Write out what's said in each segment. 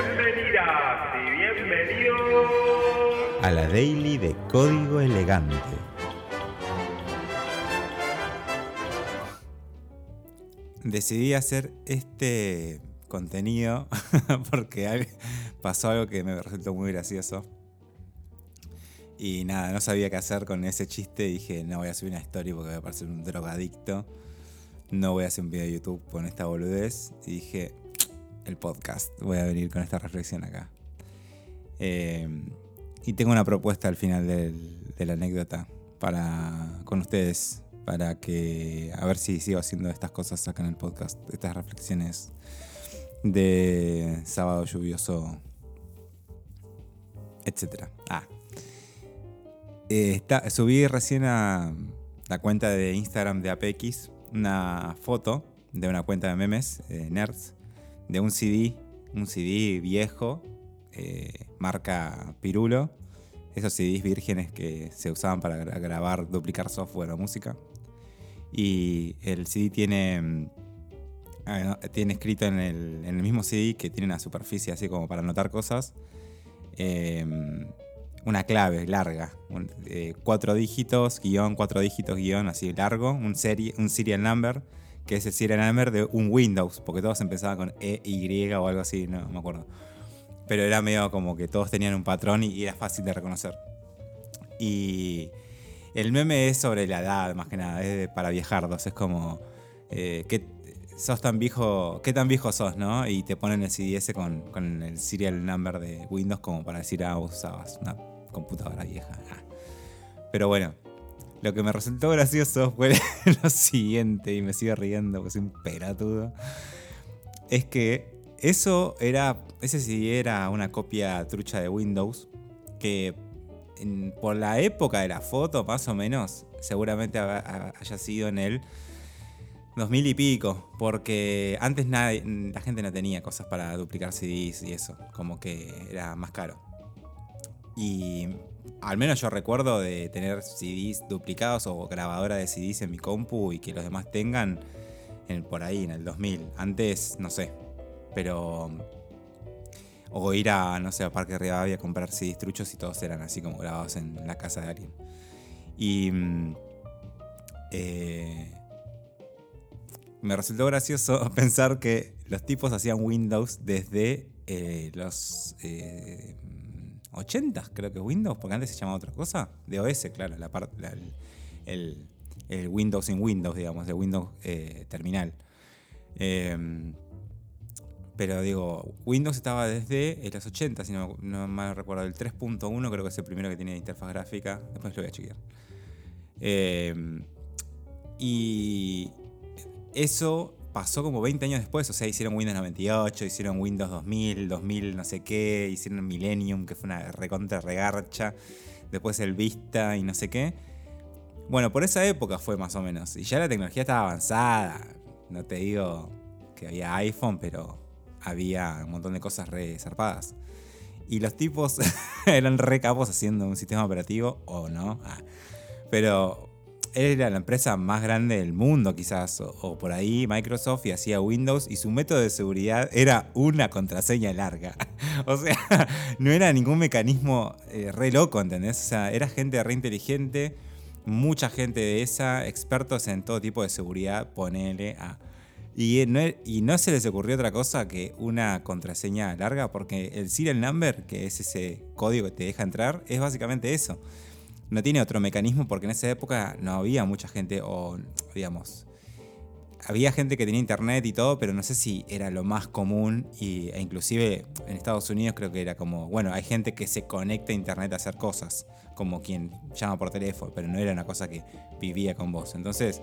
Bienvenidas y bienvenidos a la Daily de Código Elegante. Decidí hacer este contenido porque pasó algo que me resultó muy gracioso. Y nada, no sabía qué hacer con ese chiste. Dije, no voy a subir una story porque voy a parecer un drogadicto. No voy a hacer un video de YouTube con esta boludez. Y dije, el podcast. Voy a venir con esta reflexión acá. Eh, y tengo una propuesta al final de la anécdota para con ustedes. Para que a ver si sigo haciendo estas cosas acá en el podcast. Estas reflexiones de sábado lluvioso, etcétera. Ah. Eh, subí recién a la cuenta de Instagram de APX una foto de una cuenta de memes, eh, nerds, de un CD, un CD viejo, eh, marca Pirulo, esos CDs vírgenes que se usaban para grabar, duplicar software o música. Y el CD tiene, mm, ah, tiene escrito en el, mismo CD que tiene una superficie así como para anotar cosas. Em, una clave larga, eh, cuatro dígitos, guion, cuatro dígitos, guion, así largo, un serial number, que es el number de un Windows, porque todos empezaban con E, Y o algo así, no me acuerdo. Pero era medio como que todos tenían un patrón y era fácil de reconocer. Y el meme es sobre la edad, más que nada, es para viejardos, es como, eh, ¿qué, sos tan viejo, ¿qué tan viejo sos, no? Y te ponen el CDS con, con el serial number de Windows como para decir, ah, usabas una computadora vieja. Ah. Pero bueno, lo que me resultó gracioso fue lo siguiente, y me sigo riendo porque soy un peratudo. Es que eso era. Ese sí era una copia trucha de Windows. Que por la época de la foto, más o menos, seguramente haya sido en el 2000 y pico. Porque antes la gente no tenía cosas para duplicar CDs y eso. Como que era más caro. Y al menos yo recuerdo de tener CDs duplicados o grabadora de CDs en mi compu y que los demás tengan por ahí, en el 2000. Antes, no sé. Pero. O ir a, no sé, a Parque Rivadavia a comprar CDs truchos y todos eran así como grabados en la casa de alguien. Y. Mm, eh, me resultó gracioso pensar que los tipos hacían Windows desde eh, los. Eh, 80 creo que Windows, porque antes se llamaba otra cosa, de OS, claro, la parte, el, Windows en Windows, digamos, de Windows eh, terminal. Em, pero digo, Windows estaba desde los 80, si no, no mal recuerdo, el 3.1 creo que es el primero que tiene interfaz gráfica, después lo voy a chequear. Em, y eso pasó como 20 años después, o sea, hicieron Windows 98, hicieron Windows 2000, 2000 no sé qué, hicieron Millennium, que fue una recontra regarcha, después el Vista y no sé qué. Bueno, por esa época fue más o menos, y ya la tecnología estaba avanzada, no te digo que había iPhone, pero había un montón de cosas re zarpadas. Y los tipos eran re capos haciendo un sistema operativo, o no, ah, pero era la empresa más grande del mundo quizás, o, por ahí Microsoft y hacía Windows y su método de seguridad era una contraseña larga. o sea, no era ningún mecanismo eh, re loco, ¿entendés? O sea, era gente re inteligente, mucha gente de esa, expertos en todo tipo de seguridad, ponele a... Y no, y no se les ocurrió otra cosa que una contraseña larga, porque el serial number, que es ese código que te deja entrar, es básicamente eso no tiene otro mecanismo porque en esa época no había mucha gente o, digamos, había gente que tenía internet y todo, pero no sé si era lo más común y, e inclusive en Estados Unidos creo que era como, bueno, hay gente que se conecta a internet a hacer cosas, como quien llama por teléfono, pero no era una cosa que vivía con vos. Entonces,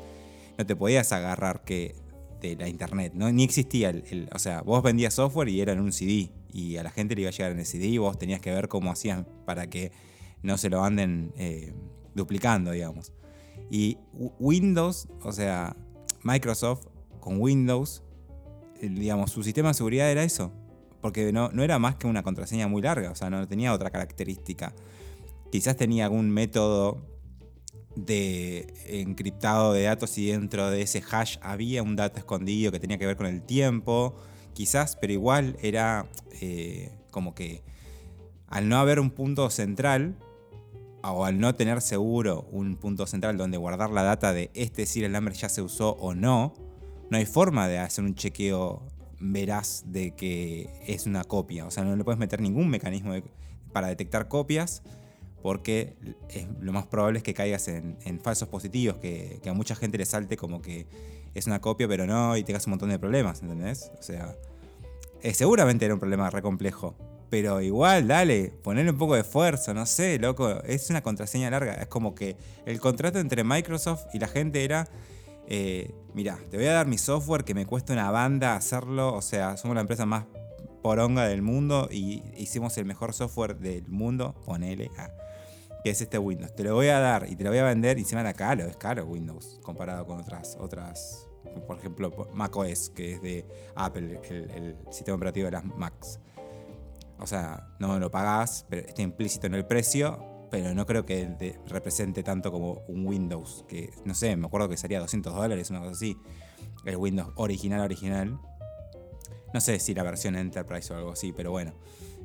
no te podías agarrar que de la internet, ¿no? ni existía el, o sea, vos vendías software y era en un CD y a la gente le iba a llegar en el CD y vos tenías que ver cómo hacían para que no se lo anden eh, duplicando, digamos. Y Windows, o sea, Microsoft con Windows, digamos, su sistema de seguridad era eso. Porque no, no era más que una contraseña muy larga, o sea, no tenía otra característica. Quizás tenía algún método de encriptado de datos y dentro de ese hash había un dato escondido que tenía que ver con el tiempo, quizás, pero igual era eh, como que al no haber un punto central, o al no tener seguro un punto central donde guardar la data de este serial number ya se usó o no, no hay forma de hacer un chequeo veraz de que es una copia. O sea, no le puedes meter ningún mecanismo para detectar copias porque lo más probable es que caigas en, falsos positivos, que, a mucha gente le salte como que es una copia, pero no, y tengas un montón de problemas, ¿entendés? O sea, eh, seguramente era un problema re complejo, pero igual, dale, ponerle un poco de esfuerzo, no sé, loco, es una contraseña larga, es como que el contrato entre Microsoft y la gente era, eh, mira, te voy a dar mi software que me cuesta una banda hacerlo, o sea, somos la empresa más poronga del mundo y hicimos el mejor software del mundo, ponele a que es este Windows. Te lo voy a dar y te lo voy a vender y encima era caro, es caro Windows comparado con otras, otras por ejemplo macOS, que es de Apple, el, sistema operativo de las Macs. O sea, no lo pagás, pero está implícito en el precio, pero no creo que represente tanto como un Windows, que no sé, me acuerdo que sería 200 dólares, una cosa así. El Windows original, original. No sé si la versión Enterprise o algo así, pero bueno,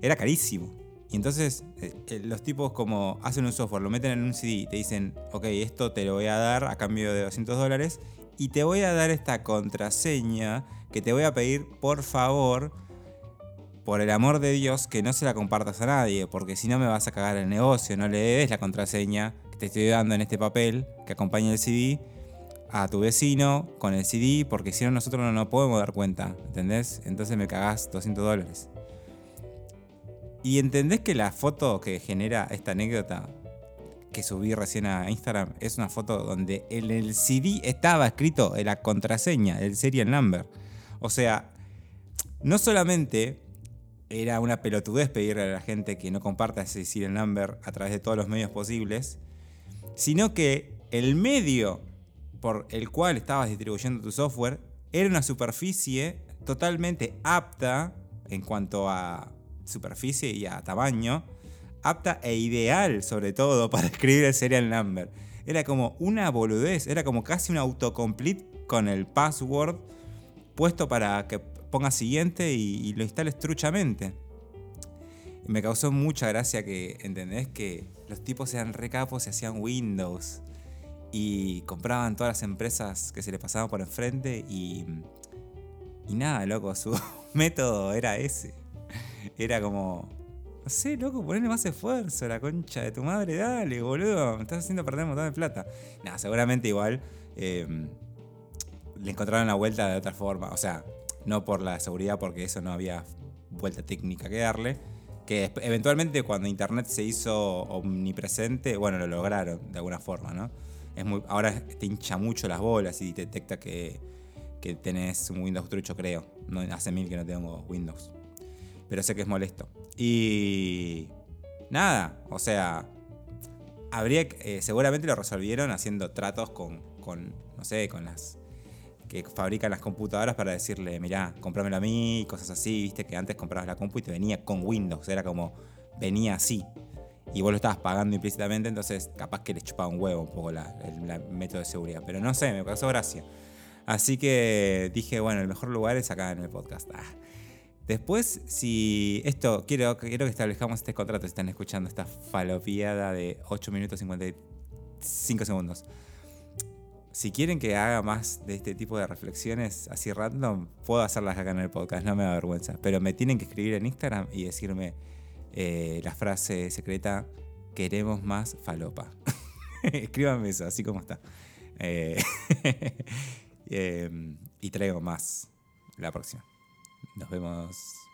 era carísimo. Y entonces eh, eh, los tipos como hacen un software, lo meten en un CD, te dicen, ok, esto te lo voy a dar a cambio de 200 dólares y te voy a dar esta contraseña que te voy a pedir por favor, por el amor de Dios, que no se la compartas a nadie, porque si no me vas a cagar el negocio, no le des la contraseña que te estoy dando en este papel que acompaña el CD a tu vecino con el CD, porque si no nosotros no nos podemos dar cuenta, ¿entendés? Entonces me cagás 200 dólares. Y entendés que la foto que genera esta anécdota que subí recién a Instagram es una foto donde en el CD estaba escrito la contraseña, el serial number. O sea, no solamente era una pelotudez pedirle a la gente que no comparta ese serial number a través de todos los medios posibles, sino que el medio por el cual estabas distribuyendo tu software era una superficie totalmente apta en cuanto a superficie y a tamaño, apta e ideal sobre todo para escribir el serial number. Era como una boludez, era como casi un autocomplete con el password puesto para que ponga siguiente y, lo instales truchamente. Me causó mucha gracia que, ¿entendés? Que los tipos eran recapos y hacían Windows. Y compraban todas las empresas que se les pasaban por enfrente y... Y nada, loco, su método era ese. Era como, no sé, loco, ponle más esfuerzo, la concha de tu madre, dale, boludo, me estás haciendo perder un montón de plata. Nada, seguramente igual em, le encontraron la vuelta de otra forma, o sea, no por la seguridad, porque eso no había vuelta técnica que darle. Que eventualmente cuando internet se hizo omnipresente, bueno, lo lograron de alguna forma, ¿no? Es muy, ahora te hincha mucho las bolas y te detecta que, que tenés un Windows trucho, creo. No, hace mil que no tengo Windows pero sé que es molesto. Y nada, o sea, habría eh, seguramente lo resolvieron haciendo tratos con, con, no sé, con las que fabrican las computadoras para decirle, mirá, cómpramelo a mí, cosas así, viste que antes comprabas la compu y te venía con Windows, era como, venía así. Y vos lo estabas pagando implícitamente, entonces capaz que le chupaba un huevo un poco el, método de seguridad. Pero no sé, me causó gracia. Así que dije, bueno, el mejor lugar es acá en el podcast. Ah. Después, si esto, quiero, quiero que establezcamos este contrato, si están escuchando esta falopiada de 8 minutos 55 segundos. Si quieren que haga más de este tipo de reflexiones así random, puedo hacerlas acá en el podcast, no me da vergüenza. Pero me tienen que escribir en Instagram y decirme eh, la frase secreta, queremos más falopa. Escríbanme eso, así como está. Eh, em, y traigo más la próxima. Nos vemos.